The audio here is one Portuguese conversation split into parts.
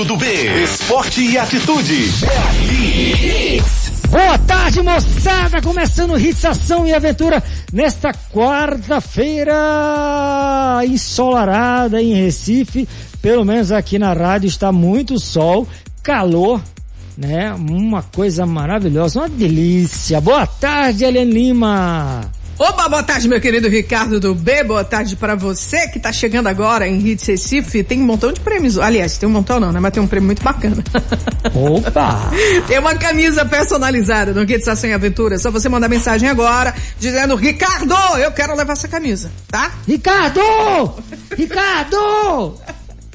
Ricardo do B. Esporte e atitude. Boa tarde, moçada! Começando Hits Ação e Aventura nesta quarta-feira ensolarada em Recife. Pelo menos aqui na rádio está muito sol, calor, né? Uma coisa maravilhosa, uma delícia. Boa tarde, Helene Lima! Opa, boa tarde, meu querido Ricardo do B. Boa tarde para você que tá chegando agora em Hits Recife. Tem um montão de prêmios. Aliás, tem um montão não, né? Mas tem um prêmio muito bacana. Opa! tem uma camisa personalizada no Hits e Aventura. Só você mandar mensagem agora dizendo, Ricardo, eu quero levar essa camisa, tá? Ricardo! Ricardo!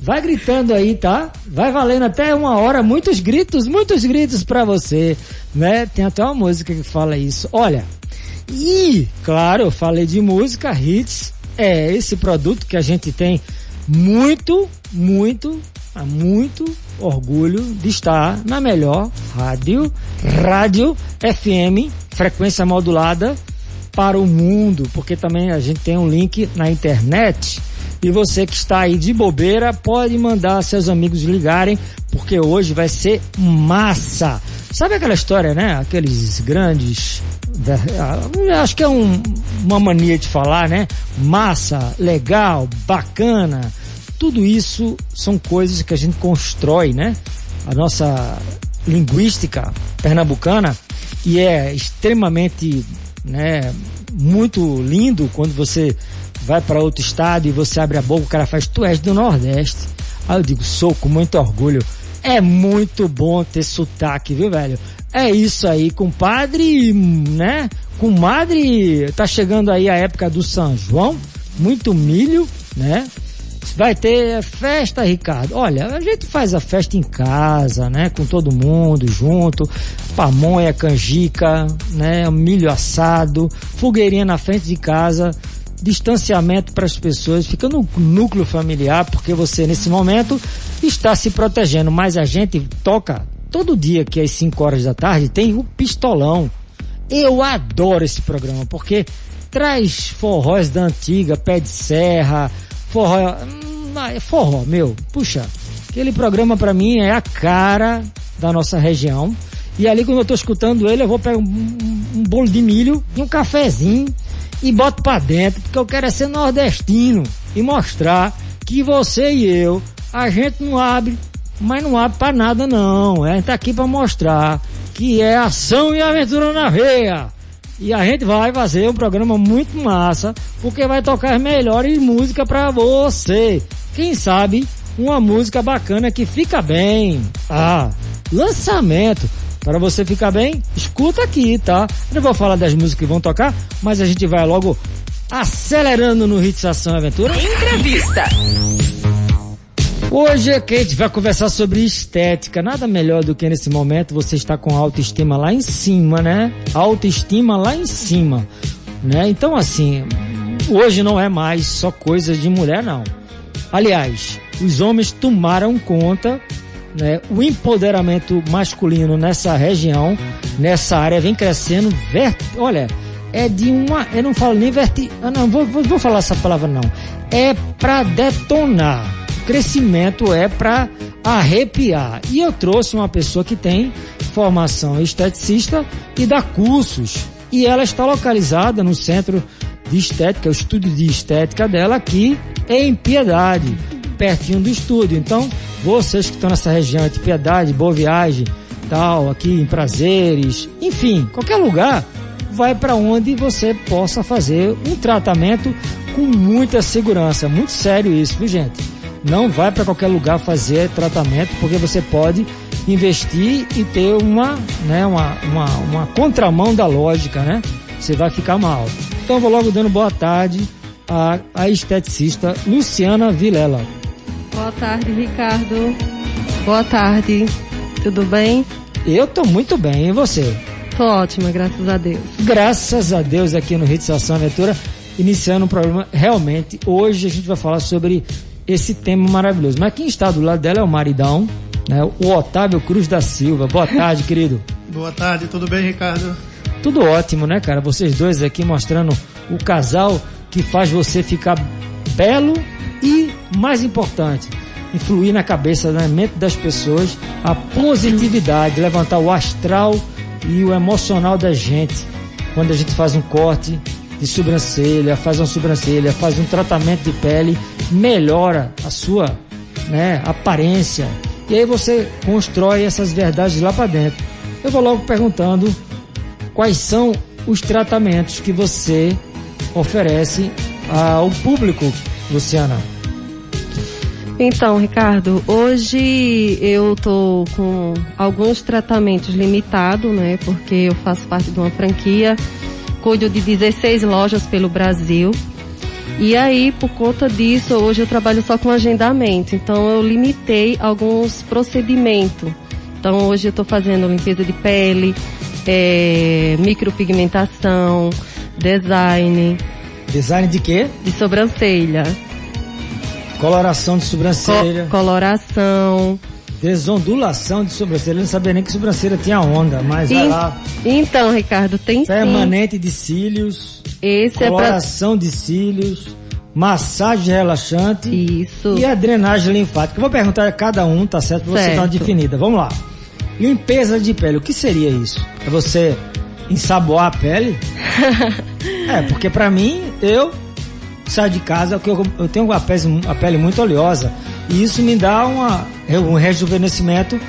Vai gritando aí, tá? Vai valendo até uma hora, muitos gritos, muitos gritos para você, né? Tem até uma música que fala isso. Olha, e, claro, eu falei de música, hits, é esse produto que a gente tem muito, muito, muito orgulho de estar na melhor rádio, rádio FM, frequência modulada para o mundo, porque também a gente tem um link na internet e você que está aí de bobeira pode mandar seus amigos ligarem, porque hoje vai ser massa. Sabe aquela história, né? Aqueles grandes acho que é um, uma mania de falar, né? Massa, legal, bacana. Tudo isso são coisas que a gente constrói, né? A nossa linguística pernambucana e é extremamente, né, muito lindo quando você vai para outro estado e você abre a boca, o cara faz, tu és do Nordeste. Aí eu digo, sou com muito orgulho. É muito bom ter sotaque, viu, velho? É isso aí, compadre, né? Comadre, tá chegando aí a época do São João, muito milho, né? Vai ter festa, Ricardo. Olha, a gente faz a festa em casa, né? Com todo mundo junto. Pamonha, canjica, né? Milho assado, fogueirinha na frente de casa, distanciamento para as pessoas, fica no núcleo familiar, porque você nesse momento está se protegendo, mas a gente toca todo dia que às 5 horas da tarde tem o Pistolão. Eu adoro esse programa porque traz forróis da antiga, pé de serra, forró, hum, é forró, meu, puxa, aquele programa para mim é a cara da nossa região. E ali quando eu tô escutando ele, eu vou pegar um, um, um bolo de milho e um cafezinho e boto para dentro, porque eu quero é ser nordestino e mostrar que você e eu, a gente não abre mas não abre para nada não. A gente tá aqui para mostrar que é ação e aventura na veia. E a gente vai fazer um programa muito massa, porque vai tocar as melhores músicas para você. Quem sabe uma música bacana que fica bem. Ah, lançamento. Para você ficar bem, escuta aqui, tá? Eu não vou falar das músicas que vão tocar, mas a gente vai logo acelerando no Hits Ação Aventura. Entrevista. Hoje é a gente vai conversar sobre estética. Nada melhor do que nesse momento você estar com autoestima lá em cima, né? Autoestima lá em cima, né? Então assim, hoje não é mais só coisa de mulher não. Aliás, os homens tomaram conta, né? O empoderamento masculino nessa região, nessa área vem crescendo, ver... olha, é de uma, eu não falo nem verti, ah, não, vou, vou, vou falar essa palavra não. É para detonar crescimento é para arrepiar. E eu trouxe uma pessoa que tem formação esteticista e dá cursos. E ela está localizada no centro de estética, o estúdio de estética dela aqui em Piedade, pertinho do estúdio. Então, vocês que estão nessa região de Piedade, Boa Viagem, tal, aqui em Prazeres, enfim, qualquer lugar, vai para onde você possa fazer um tratamento com muita segurança. Muito sério isso, viu gente? Não vai para qualquer lugar fazer tratamento, porque você pode investir e ter uma, né, uma, uma, uma contramão da lógica, né? Você vai ficar mal. Então vou logo dando boa tarde à, à esteticista Luciana Vilela. Boa tarde, Ricardo. Boa tarde. Tudo bem? Eu tô muito bem, e você? Tô ótima, graças a Deus. Graças a Deus aqui no Rede Ação Aventura, iniciando um programa realmente. Hoje a gente vai falar sobre esse tema maravilhoso. Mas quem está do lado dela é o maridão, né? O Otávio Cruz da Silva. Boa tarde, querido. Boa tarde, tudo bem, Ricardo? Tudo ótimo, né, cara? Vocês dois aqui mostrando o casal que faz você ficar belo e, mais importante, influir na cabeça, na mente das pessoas, a positividade, levantar o astral e o emocional da gente. Quando a gente faz um corte de sobrancelha, faz uma sobrancelha, faz um tratamento de pele, melhora a sua né, aparência. E aí você constrói essas verdades lá para dentro. Eu vou logo perguntando quais são os tratamentos que você oferece ao público, Luciana. Então, Ricardo, hoje eu tô com alguns tratamentos limitados, né? Porque eu faço parte de uma franquia, cuido de 16 lojas pelo Brasil. E aí, por conta disso, hoje eu trabalho só com agendamento. Então, eu limitei alguns procedimentos. Então, hoje eu estou fazendo limpeza de pele, é, micropigmentação, design. Design de quê? De sobrancelha. Coloração de sobrancelha. Co coloração. Desondulação de sobrancelha. Eu não sabia nem que sobrancelha tinha onda, mas vai lá. Então, Ricardo, tem Permanente sim. de cílios. Esse coloração é pra... de cílios. Massagem relaxante. Isso. E a drenagem linfática. Eu vou perguntar a cada um, tá certo? Pra você dar uma definida. Vamos lá. Limpeza de pele. O que seria isso? É você ensaboar a pele? é, porque pra mim, eu saio de casa, eu, eu tenho a pele, pele muito oleosa. E isso me dá uma, um rejuvenescimento,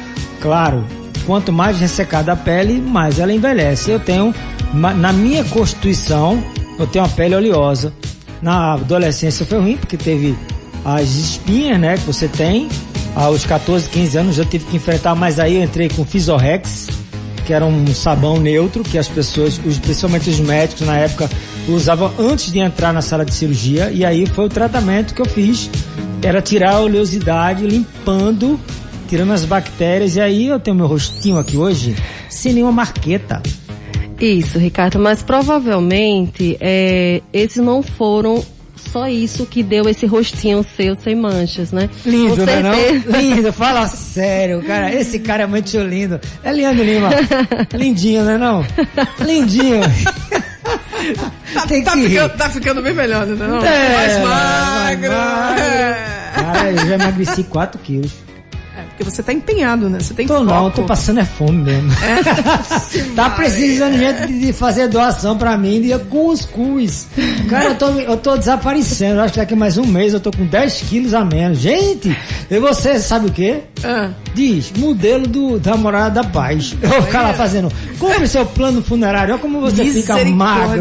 claro. Quanto mais ressecada a pele, mais ela envelhece. Eu tenho, na minha constituição, eu tenho uma pele oleosa. Na adolescência foi ruim, porque teve as espinhas, né, que você tem. Aos 14, 15 anos eu tive que enfrentar, mas aí eu entrei com Fisorrex, que era um sabão neutro que as pessoas, principalmente os médicos na época, usavam antes de entrar na sala de cirurgia. E aí foi o tratamento que eu fiz. Era tirar a oleosidade, limpando, tirando as bactérias. E aí eu tenho meu rostinho aqui hoje sem nenhuma marqueta. Isso, Ricardo, mas provavelmente é, esses não foram só isso que deu esse rostinho seu sem manchas, né? Lindo, né não? Lindo, fala sério, cara. Esse cara é muito lindo. É Leandro Lima. Lindinho, né não? Lindinho. tá, tá, ficando, tá, ficando, bem melhor, né? Não? É, mais magro. É. Cara, eu já emagreci 4 quilos. Porque você tá empenhado, né? Você tem tô foco. não, tô passando é fome mesmo. É? tá precisando gente de fazer doação pra mim de cuscuz. Cara, eu tô, eu tô desaparecendo. Acho que daqui mais um mês eu tô com 10 quilos a menos. Gente, e você sabe o quê? Ah. Diz, modelo do, da morada da paz. Eu vou ficar lá fazendo, compre seu plano funerário, olha como você fica magro.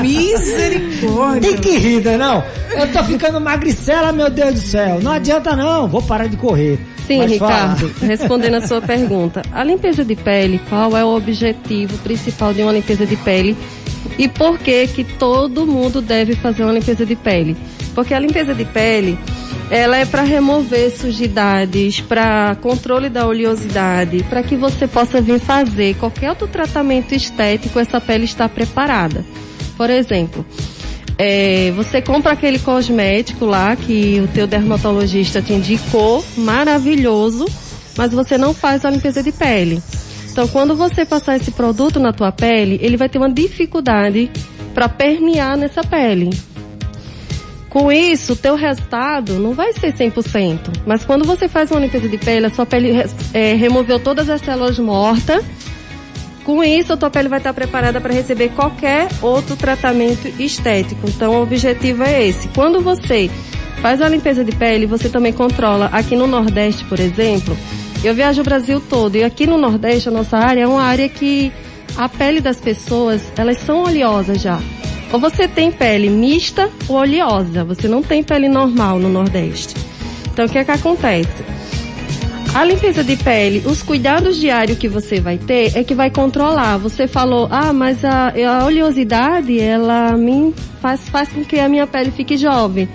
Misericórdia. Tem que rir, né, não? Eu tô ficando magricela, meu Deus do céu. Não adianta não, vou parar de correr. Sim, Pode Ricardo, falar. respondendo a sua pergunta. A limpeza de pele, qual é o objetivo principal de uma limpeza de pele? E por que que todo mundo deve fazer uma limpeza de pele? Porque a limpeza de pele, ela é para remover sujidades, para controle da oleosidade, para que você possa vir fazer qualquer outro tratamento estético, essa pele está preparada. Por exemplo, é, você compra aquele cosmético lá que o teu dermatologista te indicou, maravilhoso, mas você não faz a limpeza de pele. Então, quando você passar esse produto na tua pele, ele vai ter uma dificuldade para permear nessa pele. Com isso, o teu resultado não vai ser 100%. Mas quando você faz uma limpeza de pele, a sua pele é, removeu todas as células mortas com isso, a tua pele vai estar preparada para receber qualquer outro tratamento estético. Então, o objetivo é esse. Quando você faz a limpeza de pele, você também controla. Aqui no Nordeste, por exemplo, eu viajo o Brasil todo e aqui no Nordeste, a nossa área é uma área que a pele das pessoas, elas são oleosas já. Ou você tem pele mista ou oleosa, você não tem pele normal no Nordeste. Então, o que é que acontece? A limpeza de pele, os cuidados diários que você vai ter é que vai controlar. Você falou, ah, mas a, a oleosidade, ela me faz, faz com que a minha pele fique jovem.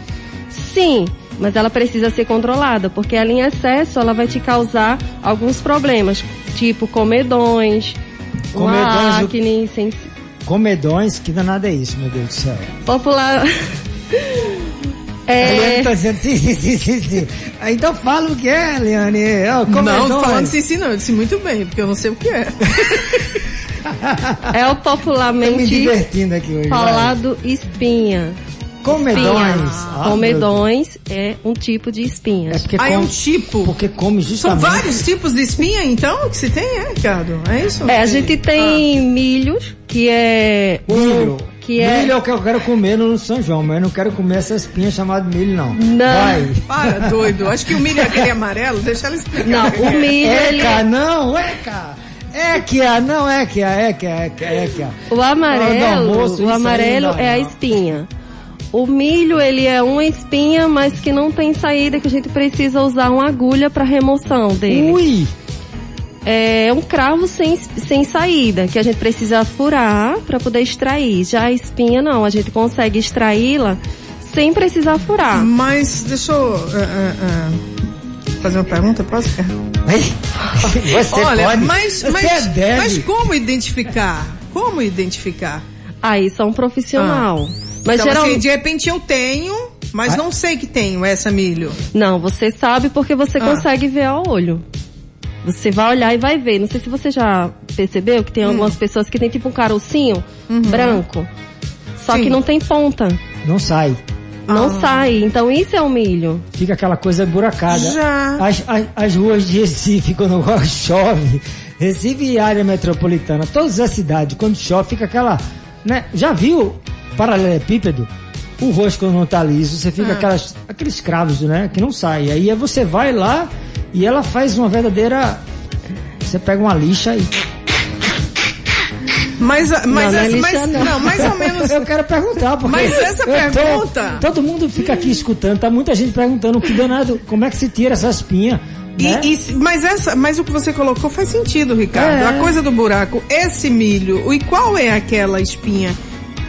Sim, mas ela precisa ser controlada, porque ela em excesso, ela vai te causar alguns problemas, tipo comedões, comedões acne, sem... Comedões? Que danada é isso, meu Deus do céu? Popular... É... A Eliane tá dizendo sim, sim, sim, sim, sim. Então fala o que é, Eliane. Oh, não, falando sim, sim, não. Eu disse muito bem, porque eu não sei o que é. é o popularmente me divertindo aqui hoje, falado vai. espinha. Comedões. Ah, Comedões é um tipo de espinhas. É porque Ah, é come, um tipo. porque come São justamente. vários tipos de espinha, então, que se tem, é, Ricardo? É isso? É, a gente tem milhos, que é um, Milho. Que é Milho é o que eu quero comer no São João, mas eu não quero comer essa espinha chamada milho, não. Não. Vai. Para, doido. Acho que o milho é aquele amarelo. Deixa ela explicar. Não, o milho ele Eca, não, eca. Eca, não, eca, eca, eca, eca. O Hora do amarelo, almoço, isso o aí amarelo não dá, é a espinha. O milho, ele é uma espinha, mas que não tem saída, que a gente precisa usar uma agulha para remoção dele. Ui, É um cravo sem, sem saída, que a gente precisa furar para poder extrair. Já a espinha não, a gente consegue extraí-la sem precisar furar. Mas deixa eu é, é, é, fazer uma pergunta, posso? você Olha, pode. mas, você mas, deve. mas como identificar? Como identificar? Aí só um profissional. Mas então, geralmente assim, de repente eu tenho, mas Ah. não sei que tenho essa milho. Não, você sabe porque você Ah. consegue ver ao olho. Você vai olhar e vai ver. Não sei se você já percebeu que tem Hum. algumas pessoas que tem tipo um carocinho branco. Só Uhum. Sim. que não tem ponta. Não sai. Não Ah. sai. Então isso é o milho. Fica aquela coisa buracada. Já. As, as, as ruas de Recife, quando chove, Recife e área metropolitana, todas as cidades, quando chove, fica aquela. Né? Já viu paralelepípedo? O rosto quando não tá liso, você Ah. fica aquelas, aqueles cravos, né? Que não saem. Aí você vai lá e ela faz uma verdadeira. Você pega uma lixa e. Mas, mas, Não, não é essa, mas não. não, mais ou menos. Eu quero perguntar, porque. Mas essa eu tô- pergunta- todo mundo fica aqui escutando, tá muita gente perguntando que danado, como é que se tira essa espinha. né? E, e- mas essa, mas o que você colocou faz sentido, Ricardo. É. A coisa do buraco, esse milho, e qual é aquela espinha?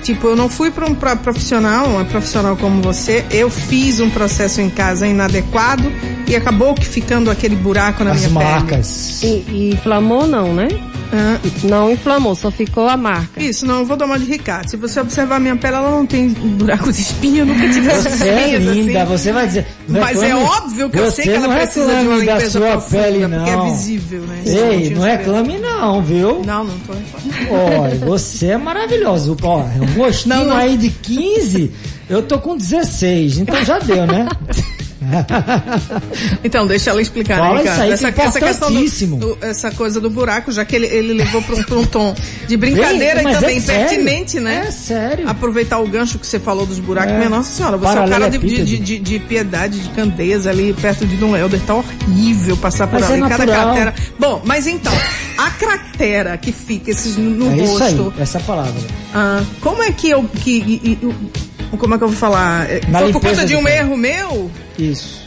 Tipo, eu não fui para um pra- profissional, uma profissional como você, eu fiz um processo em casa inadequado e acabou que ficando aquele buraco na As minha marcas. E, e inflamou não, né? Ah, Não inflamou, só ficou a marca. isso, não, eu vou dar uma de Ricardo. Se você observar a minha pele, ela não tem buraco de espinha, eu nunca tive essas Você é espinhas linda, assim. você vai dizer. Mas é reclame- óbvio que eu sei que você ela não precisa de uma reclame da limpeza sua profunda, pele, porque é não. visível, né? Ei, não reclame não, viu? Não, não tô reclamando. Olha, você é maravilhoso. Ó, um rostinho Não, não. aí de 15, eu tô com 16, então já deu, né? Então, deixa ela explicar, Fala isso aí, essa, que é essa questão do, do- essa coisa do buraco, já que ele, ele levou para um, pra um tom de brincadeira Vem, e é também sério. pertinente, né? É sério. Aproveitar o gancho que você falou dos buracos. É. Minha nossa senhora, você é um cara de, de, Paralelepípedo. de, de piedade, de candeza ali perto de Dom Helder. Tá horrível passar por Mas ali. é Cada cratera. Bom, mas então, a cratera que fica esses no, É isso aí, rosto, essa palavra. ah, como é que eu. Que, e- e- como é que eu vou falar? É, Na Foi por conta de um pele. erro meu? Isso.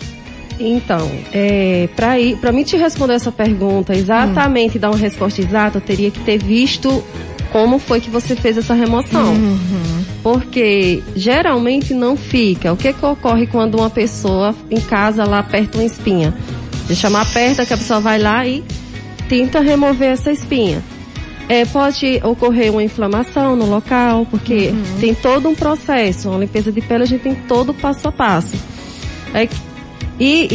Então, é, para mim te responder essa pergunta exatamente e dar uma resposta exata, eu teria que ter visto como foi que você fez essa remoção. Porque geralmente não fica. O que que ocorre quando uma pessoa em casa lá aperta uma espinha? De chamar aperta que a pessoa vai lá e tenta remover essa espinha. É, pode ocorrer uma inflamação no local, porque tem todo um processo. Uma limpeza de pele a gente tem todo o passo a passo. É e,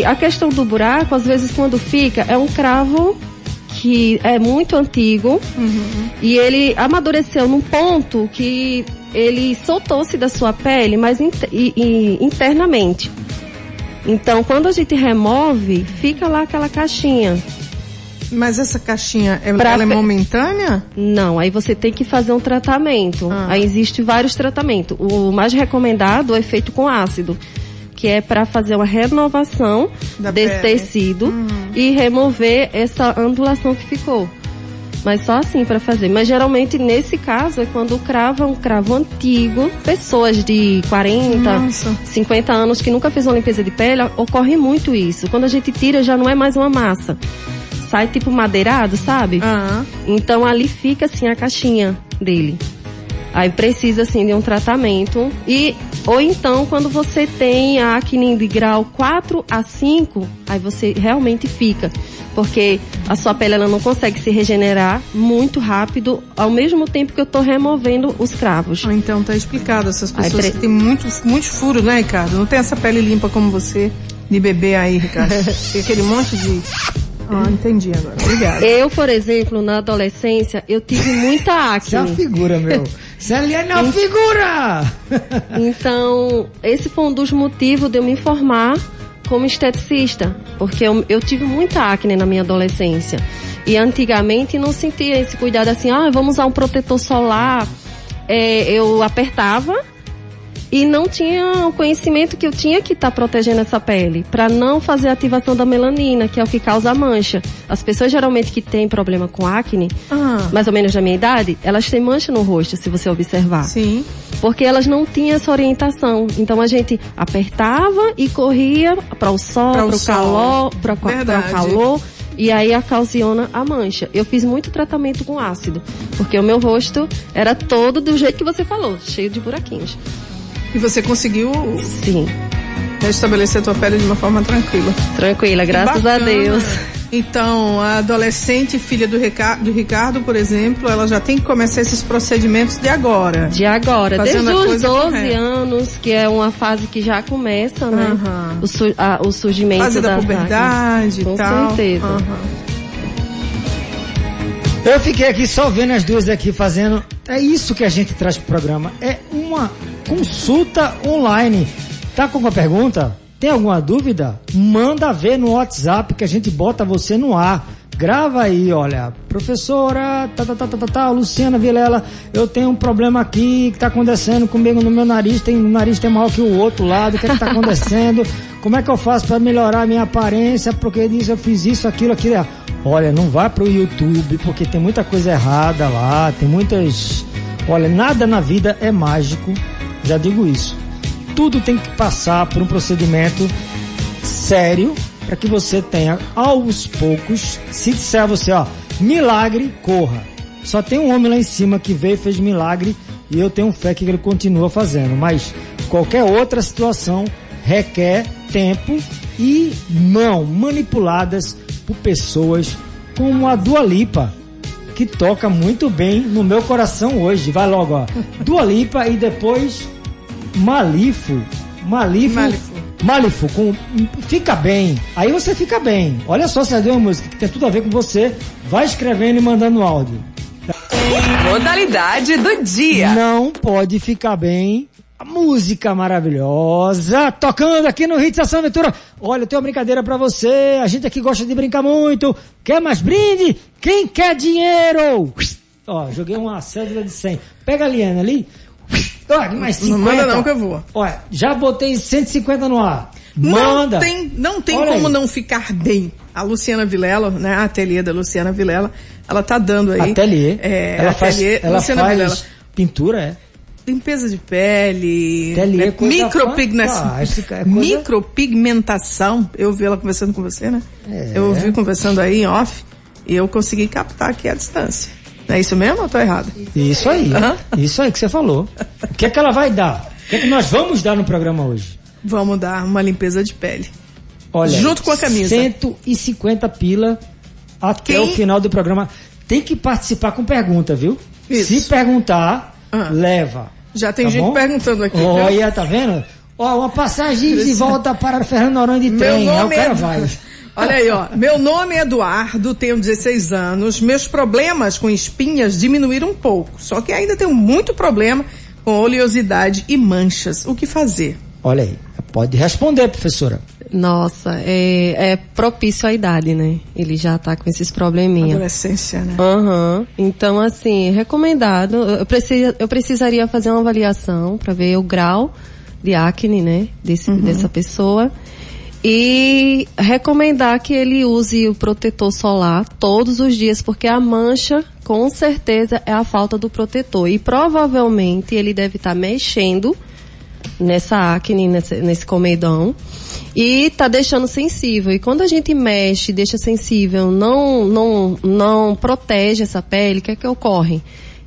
e a questão do buraco, às vezes quando fica, é um cravo que é muito antigo e ele amadureceu num ponto que ele soltou-se da sua pele, mas e- e internamente. Então, quando a gente remove, fica lá aquela caixinha. Mas essa caixinha, é- Pra ela é pe- momentânea? Não, aí você tem que fazer um tratamento. Ah. Aí existe vários tratamentos. O mais recomendado é feito com ácido, que é para fazer uma renovação Da desse pele. Uhum. tecido e remover essa ondulação que ficou. Mas só assim para fazer. Mas geralmente nesse caso é quando o cravo é um cravo antigo, pessoas de 40, Nossa. 50 anos que nunca fez uma limpeza de pele, ocorre muito isso. Quando a gente tira já não é mais uma massa. Sai tipo madeirado, sabe? Ah, Então ali fica assim a caixinha dele. Aí precisa assim de um tratamento e ou então quando você tem a acne de grau 4 a 5, aí você realmente fica, porque a sua pele ela não consegue se regenerar muito rápido ao mesmo tempo que eu tô removendo os cravos. ah, então tá explicado. Essas pessoas tre- que têm muitos, muitos furos, né, Ricardo? Não tem essa pele limpa como você, de bebê aí, Ricardo. tem aquele monte de Ah, entendi agora. Obrigada. Eu, por exemplo, na adolescência, eu tive muita Você é uma acne. figura, meu. Ali é uma figura! Então, esse foi um dos motivos de eu me formar como esteticista, porque eu, eu tive muita acne na minha adolescência. E antigamente não sentia esse cuidado assim, ah, vamos usar um protetor solar. É, eu apertava e não tinha o conhecimento que eu tinha que estar protegendo essa pele para não fazer a ativação da melanina, que é o que causa a mancha. As pessoas geralmente que têm problema com acne, Ah, mais ou menos da minha idade, elas têm mancha no rosto, se você observar sim. porque elas não tinham essa orientação. Então a gente apertava e corria para o sol, para o calor, para o calor. E aí ocasiona a mancha. Eu fiz muito tratamento com ácido, porque o meu rosto era todo do jeito que você falou, cheio de buraquinhos. E você conseguiu Sim, restabelecer a tua pele de uma forma tranquila. tranquila, graças a. Deus. Então, a adolescente, filha do, Rica- do Ricardo, por exemplo, ela já tem que começar esses procedimentos de agora. De agora, desde os coisa 12 correta. anos, que é uma fase que já começa, né? Aham. O, su- a- o surgimento Fase da das puberdade e Com tal. certeza. Aham. Eu fiquei aqui só vendo as duas aqui fazendo. É isso que a gente traz pro programa. É uma consulta online. Tá com alguma pergunta? Tem alguma dúvida? Manda ver no WhatsApp que a gente bota você no ar. Grava aí, olha, professora, tá, tá, tá, tá, tá, tá, Luciana Vilela, eu tenho um problema aqui que tá acontecendo comigo no meu nariz, tem, o nariz tem maior que o outro lado, o que é que tá acontecendo? Como é que eu faço para melhorar a minha aparência? Porque diz eu fiz isso, aquilo, aquilo. Olha, não vá pro YouTube, porque tem muita coisa errada lá, tem muitas. Olha, nada na vida é mágico, já digo isso. Tudo tem que passar por um procedimento sério para que você tenha aos poucos. Se disser a você, ó, milagre, corra. Só tem um homem lá em cima que veio e fez milagre e eu tenho fé que ele continua fazendo. Mas qualquer outra situação requer tempo e mão manipuladas por pessoas como a Dua Lipa, que toca muito bem no meu coração hoje. Vai logo, ó. Dua Lipa e depois Malifo. Malifo. Malifo. Malifo, com fica bem. Aí você fica bem. Olha só, você deu uma música que tem tudo a ver com você. Vai escrevendo e mandando áudio. Modalidade do dia. Não pode ficar bem. A música maravilhosa, tocando aqui no Hits Ação Aventura. Olha, eu tenho uma brincadeira pra você. A gente aqui gosta de brincar muito. Quer mais brinde? Quem quer dinheiro? Ó, joguei uma cédula de 100. Pega a Liana ali. Olha, mais 50. Não manda não que eu vou. Olha, já botei 150 no ar. Manda. Não tem, não tem Olha como aí. não ficar bem. A Luciana Vilela, né? A ateliê da Luciana Vilela, ela tá dando aí. Ateliê. É, ela faz, ateliê, ela Luciana faz Vilela. pintura, é. Limpeza de pele, Ateliê, né, coisa micropigmentação. fantástica, é coisa- Micropigmentação. Eu vi ela conversando com você, né? É. Eu ouvi conversando aí em off e eu consegui captar aqui a distância. É isso mesmo ou tô errado? Isso aí. Aham. Isso aí que você falou. O que é que ela vai dar? O que é que nós vamos dar no programa hoje? Vamos dar uma limpeza de pele. Olha, Junto com a camisa. 150 pila até Quem- o final do programa. Tem que participar com pergunta, viu? Isso. Se perguntar, Ah. leva. Já tem Tá gente bom? perguntando aqui. Olha, tá vendo? Ó, uma passagem de volta para Fernando Noronha de trem. Aí o nome cara é... vai. Olha aí, ó. Meu nome é Eduardo, tenho 16 anos. Meus problemas com espinhas diminuíram um pouco. Só que ainda tenho muito problema com oleosidade e manchas. O que fazer? Olha aí. Pode responder, professora. Nossa, é, é propício à idade, né? Ele já tá com esses probleminhas. Adolescência, né? Aham. Então, assim, recomendado. Eu, preciso, eu precisaria fazer uma avaliação para ver o grau de acne, né? Desse, Dessa pessoa. E recomendar que ele use o protetor solar todos os dias, porque a mancha, com certeza, é a falta do protetor. E provavelmente ele deve estar mexendo nessa acne, nesse, nesse comedão, e tá deixando sensível. E quando a gente mexe, deixa sensível, não, não, não protege essa pele, o que é que ocorre?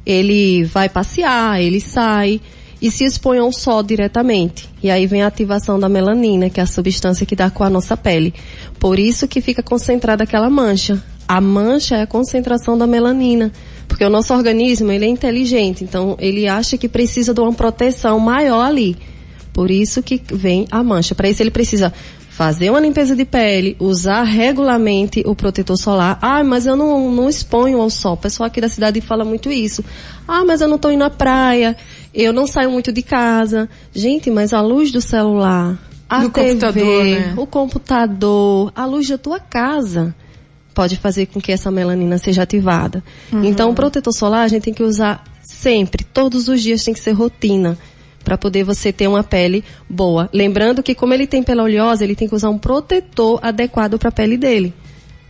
Ele vai passear, ele sai e se expõe ao sol diretamente. E aí vem a ativação da melanina, que é a substância que dá com a nossa pele. Por isso que fica concentrada aquela mancha. A mancha é a concentração da melanina. Porque o nosso organismo, ele é inteligente, então ele acha que precisa de uma proteção maior ali. Por isso que vem a mancha. Para isso ele precisa fazer uma limpeza de pele, usar regularmente o protetor solar. Ah, mas eu não, não exponho ao sol. O pessoal aqui da cidade fala muito isso. Ah, mas eu não estou indo à praia, eu não saio muito de casa. Gente, mas a luz do celular, a Do TV, computador, né? o computador, a luz da tua casa pode fazer com que essa melanina seja ativada. Uhum. Então, o protetor solar a gente tem que usar sempre, todos os dias tem que ser rotina para poder você ter uma pele boa. Lembrando que como ele tem pele oleosa, ele tem que usar um protetor adequado para a pele dele.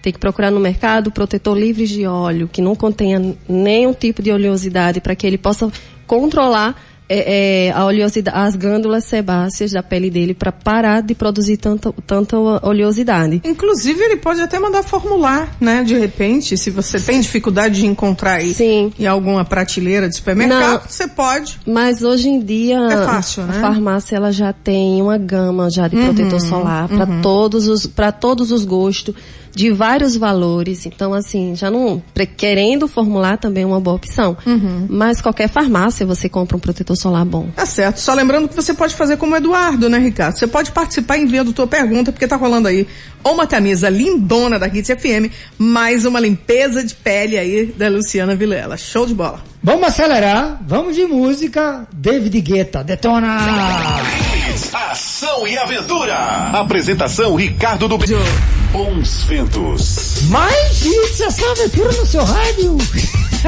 Tem que procurar no mercado protetor livre de óleo, que não contenha nenhum tipo de oleosidade, para que ele possa controlar é, é, a oleosidade, as glândulas sebáceas da pele dele, para parar de produzir tanta, tanta oleosidade. Inclusive, ele pode até mandar formular, né? De repente, se você tem dificuldade de encontrar aí Sim. em alguma prateleira de supermercado, Não. você pode. Mas hoje em dia É fácil, né? a farmácia ela já tem uma gama já de protetor solar para todos os para todos os gostos, de vários valores. Então assim, já não querendo formular também é uma boa opção. Mas qualquer farmácia você compra um protetor solar bom. Tá certo. Só lembrando que você pode fazer como o Eduardo, né, Ricardo? Você pode participar enviando tua pergunta, porque tá rolando aí uma camisa lindona da Hits FM, mais uma limpeza de pele aí da Luciana Vilela. Show de bola. Vamos acelerar, vamos de música. David Guetta, detona! Ação e aventura. Apresentação Ricardo do B. Bons ventos. Mais hits, essa aventura no seu rádio.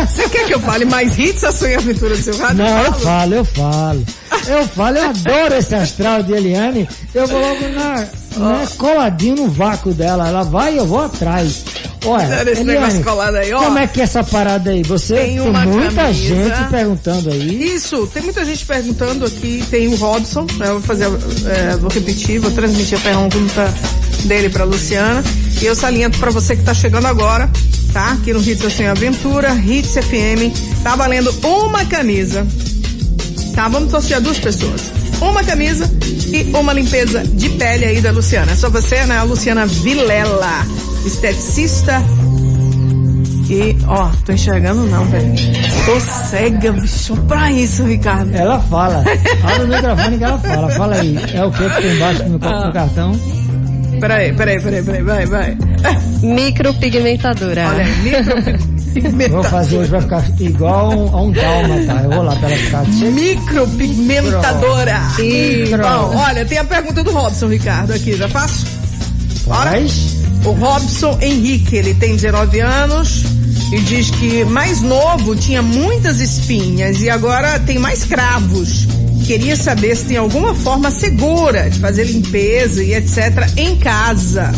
Você quer que eu fale mais hits, ação e aventura do seu rádio? Não, eu Falo. eu falo. Eu falo, eu adoro esse astral de Eliane. Eu vou logo na, né, coladinho no vácuo dela. Ela vai e eu vou atrás. Olha, Olha esse Eliane, negócio colado aí, ó. como é que é essa parada aí? Você Tem tem, uma muita camisa. gente perguntando aí. Isso, tem muita gente perguntando aqui, tem o Robson, né, eu vou fazer, é, vou repetir, vou transmitir a pergunta dele pra Luciana, e eu saliento pra você que tá chegando agora, tá? Aqui no Hits Assim Aventura, Hits FM, tá valendo uma camisa, tá? Vamos sortear duas pessoas. Uma camisa e uma limpeza de pele aí da Luciana. É só você, né? A Luciana Vilela, esteticista e, ó, tô enxergando não, velho. Tô cega, bicho. Pra isso, Ricardo. Ela fala. Fala no microfone que ela fala. Fala aí. É o que que tem embaixo do meu Ah. no cartão? Peraí, peraí, peraí, peraí, vai, vai. Micropigmentadora. Olha aí, Vou fazer hoje, vai ficar igual a um, a um dálmata. Eu vou lá pra ela ficar. Micropigmentadora. Micro. Bom, olha, tem a pergunta do Robson, Ricardo, aqui, já faço? Bora? Faz. O Robson Henrique, ele tem 19 anos e diz que mais novo tinha muitas espinhas e agora tem mais cravos. Queria saber se tem alguma forma segura de fazer limpeza e etc. em casa.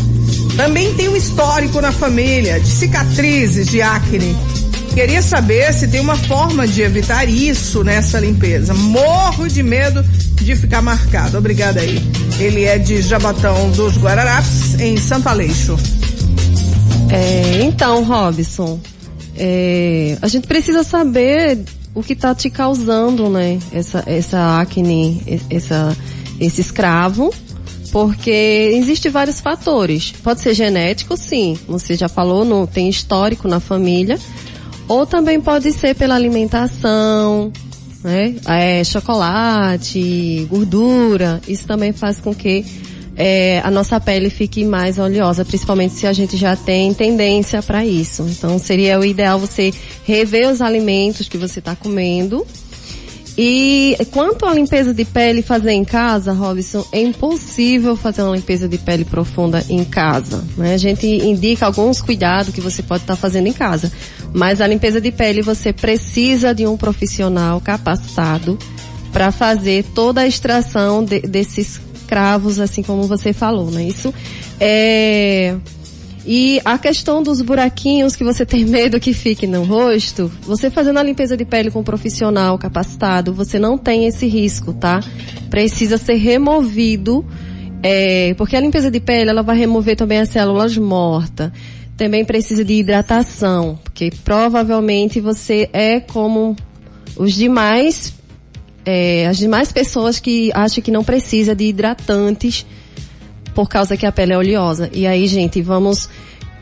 Também tem um histórico na família de cicatrizes de acne. Queria saber se tem uma forma de evitar isso nessa limpeza. Morro de medo de ficar marcado. Obrigada aí. Ele é de Jabatão dos Guararapes, em Santo Aleixo. É, então, Robson, é, a gente precisa saber o que está te causando, né? Essa, essa acne, essa, esse escravo, porque existe vários fatores. Pode ser genético, sim. Você já falou, no, tem histórico na família. Ou também pode ser pela alimentação, né? É, chocolate, gordura. Isso também faz com que é, a nossa pele fique mais oleosa, principalmente se a gente já tem tendência para isso. Então seria o ideal você rever os alimentos que você está comendo. E quanto à limpeza de pele fazer em casa, Robson, é impossível fazer uma limpeza de pele profunda em casa. Né? A gente indica alguns cuidados que você pode estar fazendo em casa. Mas a limpeza de pele você precisa de um profissional capacitado para fazer toda a extração de- desses cravos, assim como você falou, né? Isso é e a questão dos buraquinhos que você tem medo que fique no rosto, você fazendo a limpeza de pele com um profissional capacitado, você não tem esse risco, tá? Precisa ser removido, é, porque a limpeza de pele ela vai remover também as células mortas. Também precisa de hidratação, porque provavelmente você é como os demais, é, as demais pessoas que acham que não precisa de hidratantes por causa que a pele é oleosa. E aí, gente, vamos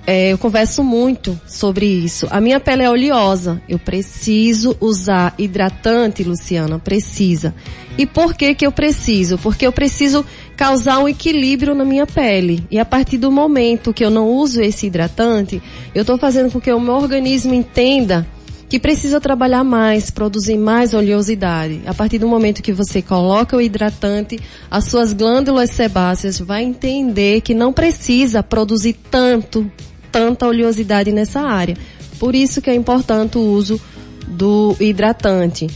é, eu converso muito sobre isso. A minha pele é oleosa. Eu preciso usar hidratante, Luciana, precisa. E por que que eu preciso? Porque eu preciso causar um equilíbrio na minha pele. E a partir do momento que eu não uso esse hidratante, eu estou fazendo com que o meu organismo entenda que precisa trabalhar mais, produzir mais oleosidade. A partir do momento que você coloca o hidratante, as suas glândulas sebáceas vai entender que não precisa produzir tanto, tanta oleosidade nessa área. Por isso que é importante o uso do hidratante.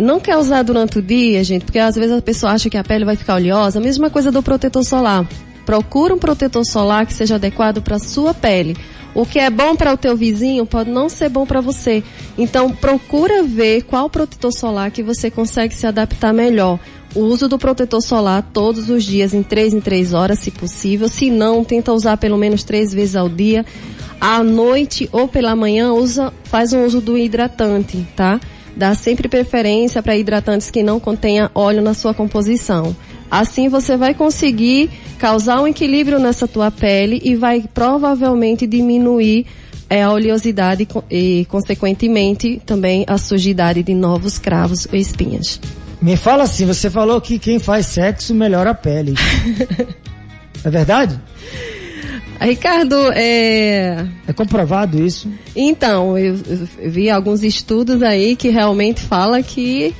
Não quer usar durante o dia, gente, porque às vezes a pessoa acha que a pele vai ficar oleosa. A mesma coisa do protetor solar. Procura um protetor solar que seja adequado para sua pele. O que é bom para o teu vizinho pode não ser bom para você. Então procura ver qual protetor solar que você consegue se adaptar melhor. O uso do protetor solar todos os dias, em três em três horas, se possível. Se não, tenta usar pelo menos três vezes ao dia. À noite ou pela manhã, usa, faz um uso do hidratante, tá? Dá sempre preferência para hidratantes que não contenha óleo na sua composição. Assim você vai conseguir causar um equilíbrio nessa tua pele e vai provavelmente diminuir é, a oleosidade e, consequentemente, também a sujidade de novos cravos ou espinhas. Me fala assim, você falou que quem faz sexo melhora a pele. é verdade? Ricardo, é... É comprovado isso? Então, eu, eu vi alguns estudos aí que realmente fala que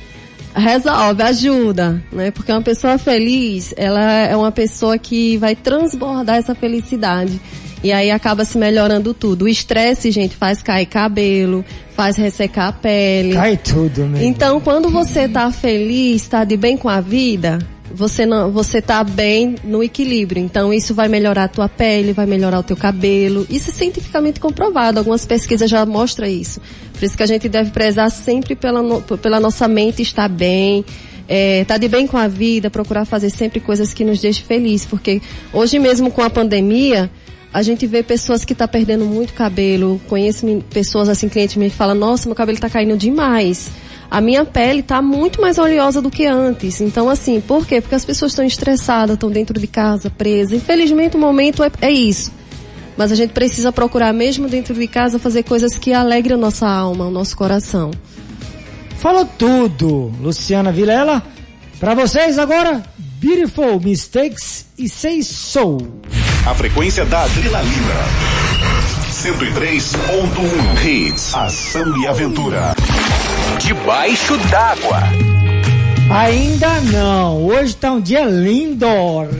resolve, ajuda, né? Porque uma pessoa feliz, ela é uma pessoa que vai transbordar essa felicidade. E aí acaba se melhorando tudo. O estresse, gente, faz cair cabelo, faz ressecar a pele. Cai tudo, mesmo. Então, quando você tá feliz, tá de bem com a vida, você não, você tá bem no equilíbrio. Então isso vai melhorar a tua pele, vai melhorar o teu cabelo. Isso é cientificamente comprovado. Algumas pesquisas já mostram isso. Por isso que a gente deve prezar sempre pela, no, pela nossa mente estar bem, é, tá de bem com a vida, procurar fazer sempre coisas que nos deixem felizes. Porque hoje mesmo com a pandemia, a gente vê pessoas que tá perdendo muito cabelo. Conheço pessoas assim, clientes me falam, nossa, meu cabelo tá caindo demais a minha pele está muito mais oleosa do que antes. Então, assim, por quê? Porque as pessoas estão estressadas, estão dentro de casa, presas. Infelizmente, o momento é, é, isso. Mas a gente precisa procurar, mesmo dentro de casa, fazer coisas que alegrem a nossa alma, o nosso coração. Falou tudo, Luciana Vilela. Para vocês agora, Beautiful Mistakes e Say So. A frequência da adrenalina. 103.1 Hits, Ação e Aventura. Debaixo d'água. Ainda não. Hoje tá um dia lindo.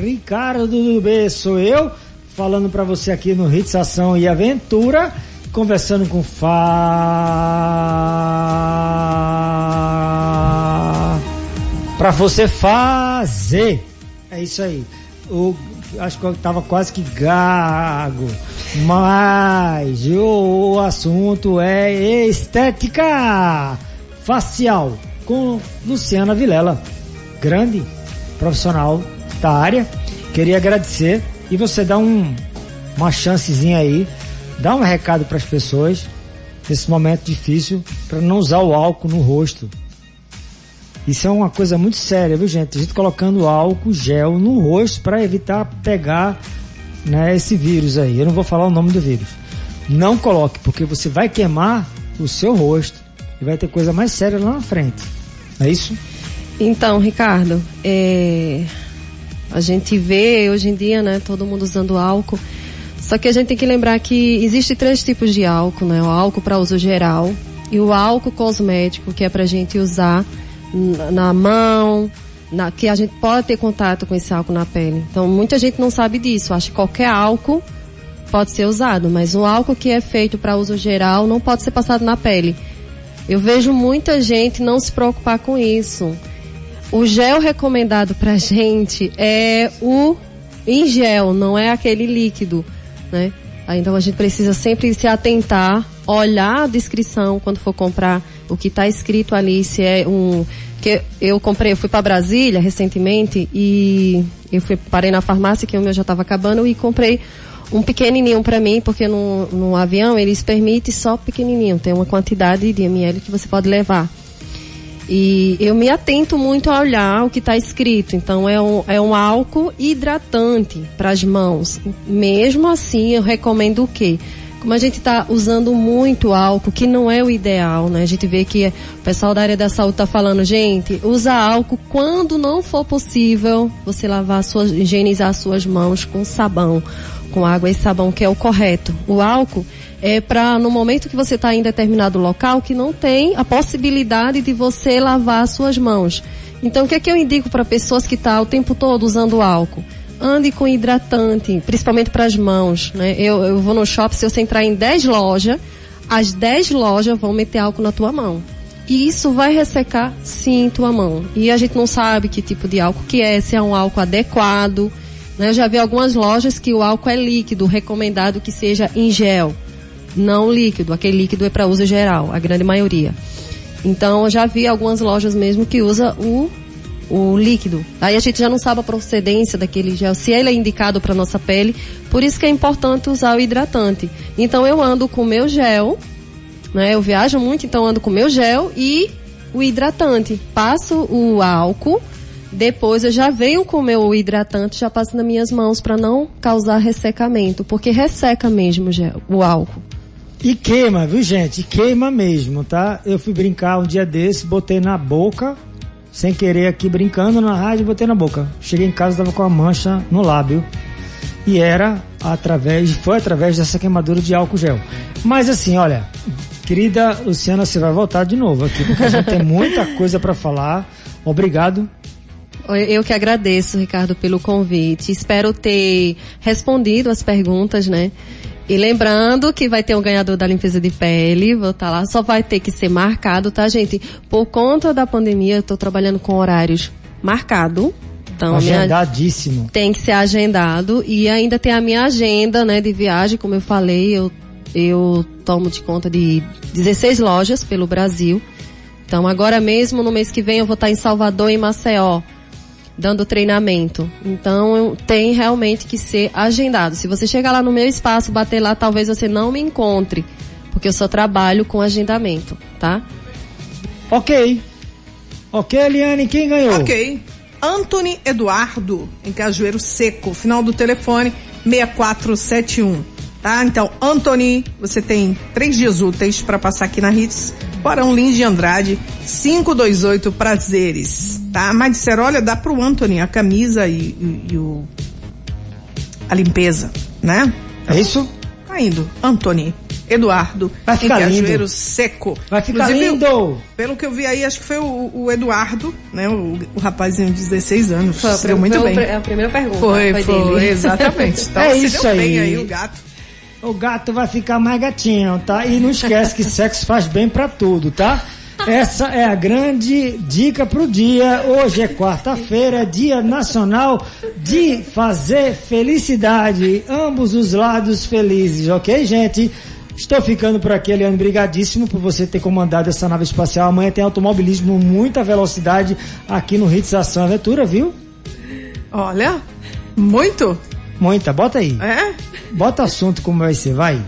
Ricardo do B sou eu, falando para você aqui no Hits Ação e Aventura, conversando com Fá para você fazer. É isso aí. O acho que eu tava quase que gago. Mas o assunto é estética facial com Luciana Vilela, grande profissional da área. Queria agradecer e você dá um, uma chancezinha aí, dá um recado para as pessoas nesse momento difícil para não usar o álcool no rosto. Isso é uma coisa muito séria, viu gente? A gente colocando álcool gel no rosto para evitar pegar né, esse vírus aí. Eu não vou falar o nome do vírus. Não coloque, porque você vai queimar o seu rosto e vai ter coisa mais séria lá na frente. É isso? Então, Ricardo, é... a gente vê hoje em dia, né, todo mundo usando álcool. Só que a gente tem que lembrar que existe três tipos de álcool, né? O álcool para uso geral e o álcool cosmético, que é para a gente usar na mão, na, que a gente pode ter contato com esse álcool na pele. Então, muita gente não sabe disso. Acha que qualquer álcool pode ser usado, mas um álcool que é feito para uso geral não pode ser passado na pele. Eu vejo muita gente não se preocupar com isso. O gel recomendado para gente é o em gel, não é aquele líquido, né? Então a gente precisa sempre se atentar, olhar a descrição quando for comprar o que está escrito ali, se é um que eu comprei, eu fui para Brasília recentemente e eu fui parei na farmácia que o meu já estava acabando e comprei um pequenininho para mim, porque no, no avião eles permitem só pequenininho, tem uma quantidade de ml que você pode levar. E eu me atento muito a olhar o que está escrito. Então, é um, é um álcool hidratante para as mãos. Mesmo assim, eu recomendo o quê? Como a gente está usando muito álcool, que não é o ideal, né? A gente vê que o pessoal da área da saúde está falando, gente, usa álcool quando não for possível você lavar suas, higienizar suas mãos com sabão, com água e sabão, que é o correto. O álcool é para no momento que você está em determinado local que não tem a possibilidade de você lavar suas mãos. Então, o que é que eu indico para pessoas que estão tá o tempo todo usando álcool? Ande com hidratante, principalmente para as mãos. Né? Eu, eu vou no shopping, se você entrar em 10 lojas, as 10 lojas vão meter álcool na tua mão. E isso vai ressecar sim tua mão. E a gente não sabe que tipo de álcool que é, se é um álcool adequado. Né? Eu já vi algumas lojas que o álcool é líquido, recomendado que seja em gel não líquido. Aquele líquido é para uso geral, a grande maioria. Então, eu já vi algumas lojas mesmo que usa o, o líquido. Aí a gente já não sabe a procedência daquele gel, se ele é indicado para nossa pele. Por isso que é importante usar o hidratante. Então, eu ando com meu gel, né? Eu viajo muito, então ando com meu gel e o hidratante. Passo o álcool, depois eu já venho com o meu hidratante, já passo nas minhas mãos para não causar ressecamento, porque resseca mesmo o, gel, o álcool. E queima, viu gente? Queima mesmo, tá? Eu fui brincar um dia desse, botei na boca, sem querer aqui brincando na rádio, botei na boca. Cheguei em casa, tava com a mancha no lábio. E era através, foi através dessa queimadura de álcool gel. Mas assim, olha, querida Luciana, você vai voltar de novo aqui, porque a gente tem muita coisa para falar. Obrigado eu que agradeço, Ricardo, pelo convite. Espero ter respondido as perguntas, né? E lembrando que vai ter um ganhador da limpeza de pele, vou estar tá lá, só vai ter que ser marcado, tá, gente? Por conta da pandemia, eu estou trabalhando com horários marcado. Então, Agendadíssimo. Minha... Tem que ser agendado e ainda tem a minha agenda, né, de viagem, como eu falei, eu, eu tomo de conta de 16 lojas pelo Brasil. Então, agora mesmo, no mês que vem, eu vou estar em Salvador e Maceió dando treinamento. Então tem realmente que ser agendado. Se você chegar lá no meu espaço, bater lá, talvez você não me encontre, porque eu só trabalho com agendamento, tá? Ok. Ok, Eliane, quem ganhou? Ok. Anthony Eduardo, em Cajueiro Seco, final do telefone 6471. Tá? Então, Anthony, você tem três dias úteis para passar aqui na Hits Barão Lins de Andrade, 528 Prazeres, tá? Mas disseram, olha, dá pro Anthony a camisa e, e, e o, a limpeza, né? É isso? Tá indo. Anthony. Eduardo, Vai ficar em lindo. Seco. Vai ficar Inclusive, lindo! Pelo que eu vi aí, acho que foi o, o Eduardo, né? O, o rapazinho de 16 anos. Foi, deu muito foi bem. a primeira pergunta. Foi, foi, foi exatamente. Então, é isso aí. bem aí o gato o gato vai ficar mais gatinho, tá? E não esquece que sexo faz bem para tudo, tá? Essa é a grande dica pro dia. Hoje é quarta-feira, dia nacional de fazer felicidade. Ambos os lados felizes, ok, gente? Estou ficando por aqui, Eliane. Brigadíssimo por você ter comandado essa nave espacial. Amanhã tem automobilismo, muita velocidade aqui no Hits Ação Aventura, viu? Olha, muito. Muita, bota aí. É? Bota assunto como vai ser, vai.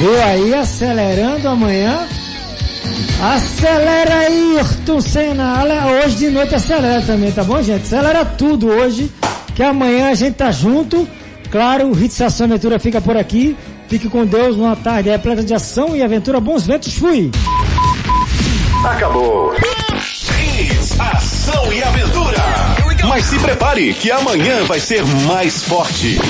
Viu aí, acelerando amanhã. Acelera aí, Ayrton Senna. Hoje de noite acelera também, tá bom, gente? Acelera tudo hoje, que amanhã a gente tá junto. Claro, o Hits Ação Aventura fica por aqui. Fique com Deus numa tarde repleta de ação e aventura. Bons ventos, fui! Acabou. ação e aventura. Mas se prepare que amanhã vai ser mais forte.